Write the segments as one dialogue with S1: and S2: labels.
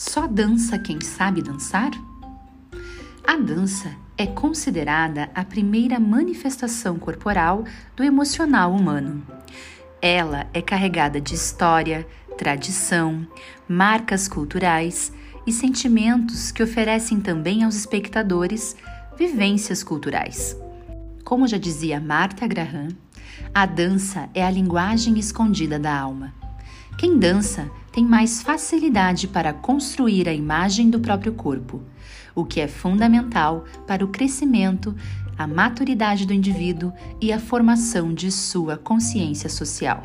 S1: Só dança quem sabe dançar? A dança é considerada a primeira manifestação corporal do emocional humano. Ela é carregada de história, tradição, marcas culturais e sentimentos que oferecem também aos espectadores vivências culturais. Como já dizia Martha Graham, a dança é a linguagem escondida da alma. Quem dança tem mais facilidade para construir a imagem do próprio corpo, o que é fundamental para o crescimento, a maturidade do indivíduo e a formação de sua consciência social.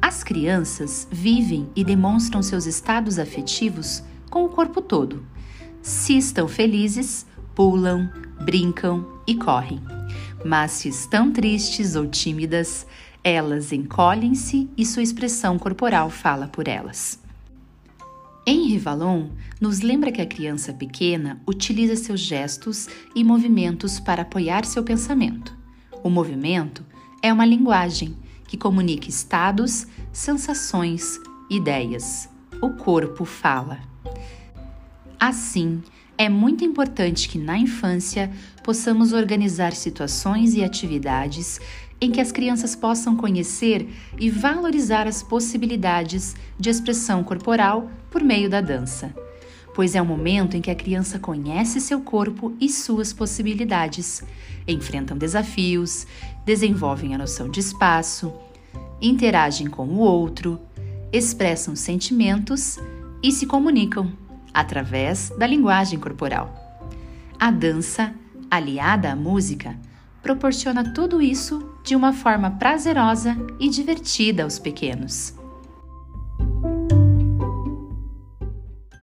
S1: As crianças vivem e demonstram seus estados afetivos com o corpo todo. Se estão felizes, pulam, brincam e correm. Mas se estão tristes ou tímidas, elas encolhem-se e sua expressão corporal fala por elas. Henri Vallon nos lembra que a criança pequena utiliza seus gestos e movimentos para apoiar seu pensamento. O movimento é uma linguagem que comunica estados, sensações, ideias. O corpo fala. Assim, é muito importante que na infância possamos organizar situações e atividades em que as crianças possam conhecer e valorizar as possibilidades de expressão corporal por meio da dança, pois é o momento em que a criança conhece seu corpo e suas possibilidades, enfrentam desafios, desenvolvem a noção de espaço, interagem com o outro, expressam sentimentos e se comunicam através da linguagem corporal. A dança, aliada à música, proporciona tudo isso de uma forma prazerosa e divertida aos pequenos.